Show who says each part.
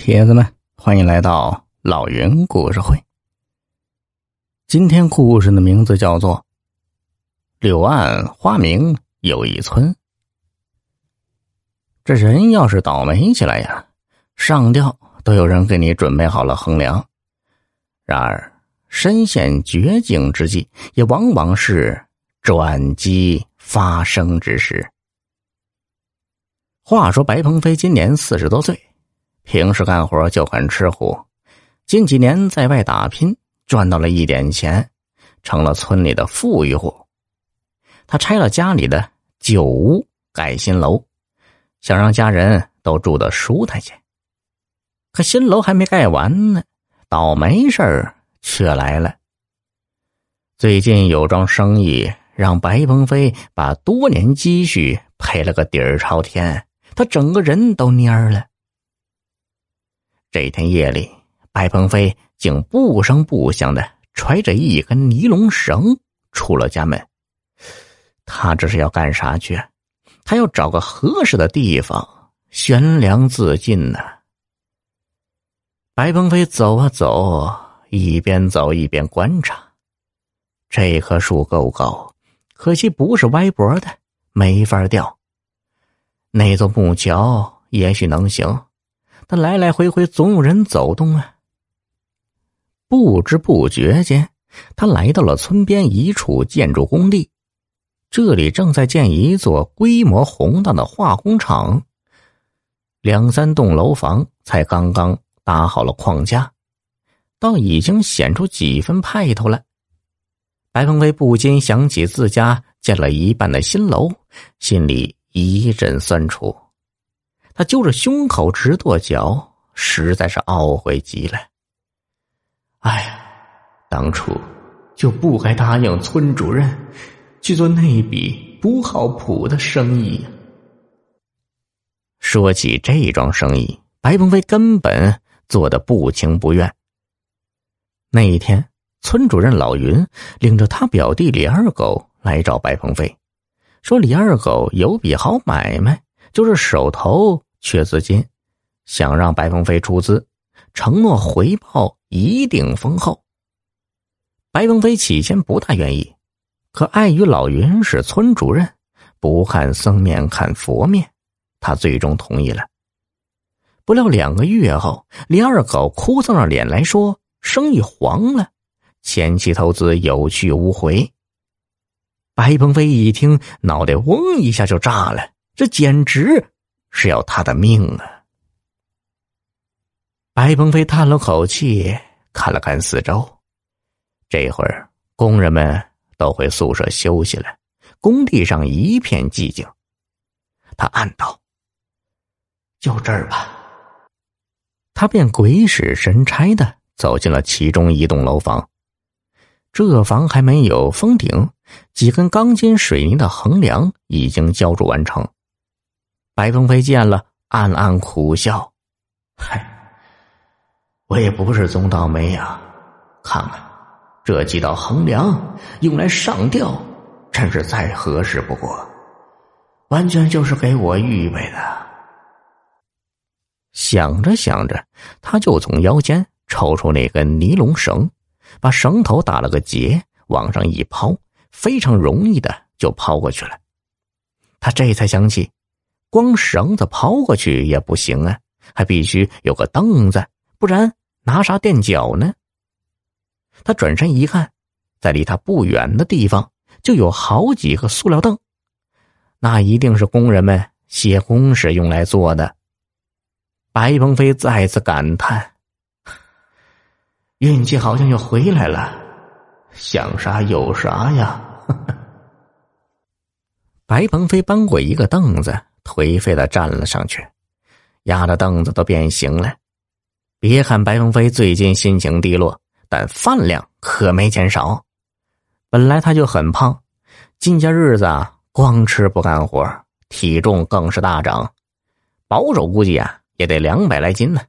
Speaker 1: 铁子们，欢迎来到老云故事会。今天故事的名字叫做《柳暗花明又一村》。这人要是倒霉起来呀，上吊都有人给你准备好了横梁。然而，身陷绝境之际，也往往是转机发生之时。话说，白鹏飞今年四十多岁。平时干活就很吃苦，近几年在外打拼，赚到了一点钱，成了村里的富裕户。他拆了家里的旧屋，盖新楼，想让家人都住得舒坦些。可新楼还没盖完呢，倒霉事儿却来了。最近有桩生意让白鹏飞把多年积蓄赔了个底儿朝天，他整个人都蔫了。这天夜里，白鹏飞竟不声不响的揣着一根尼龙绳出了家门。他这是要干啥去？他要找个合适的地方悬梁自尽呢。白鹏飞走啊走，一边走一边观察。这棵树够高，可惜不是歪脖的，没法吊。那座木桥也许能行。他来来回回总有人走动啊。不知不觉间，他来到了村边一处建筑工地，这里正在建一座规模宏大的化工厂。两三栋楼房才刚刚搭好了框架，倒已经显出几分派头了。白鹏飞不禁想起自家建了一半的新楼，心里一阵酸楚。他揪着胸口直跺脚，实在是懊悔极了。哎呀，当初就不该答应村主任去做那笔不靠谱的生意。说起这桩生意，白鹏飞根本做的不情不愿。那一天，村主任老云领着他表弟李二狗来找白鹏飞，说李二狗有笔好买卖，就是手头。缺资金，想让白鹏飞出资，承诺回报一定丰厚。白鹏飞起先不大愿意，可碍于老云是村主任，不看僧面看佛面，他最终同意了。不料两个月后，李二狗哭丧着脸来说：“生意黄了，前期投资有去无回。”白鹏飞一听，脑袋嗡一下就炸了，这简直……是要他的命啊！白鹏飞叹了口气，看了看四周，这会儿工人们都回宿舍休息了，工地上一片寂静。他暗道：“就这儿吧。”他便鬼使神差的走进了其中一栋楼房。这房还没有封顶，几根钢筋水泥的横梁已经浇筑完成。白鹏飞见了，暗暗苦笑：“嗨，我也不是总倒霉呀！看看这几道横梁，用来上吊，真是再合适不过，完全就是给我预备的。”想着想着，他就从腰间抽出那根尼龙绳，把绳头打了个结，往上一抛，非常容易的就抛过去了。他这才想起。光绳子抛过去也不行啊，还必须有个凳子，不然拿啥垫脚呢？他转身一看，在离他不远的地方就有好几个塑料凳，那一定是工人们歇工时用来坐的。白鹏飞再次感叹：“运气好像又回来了，想啥有啥呀！” 白鹏飞搬过一个凳子。颓废的站了上去，压的凳子都变形了。别看白龙飞最近心情低落，但饭量可没减少。本来他就很胖，近些日子，光吃不干活，体重更是大涨，保守估计啊，也得两百来斤呢。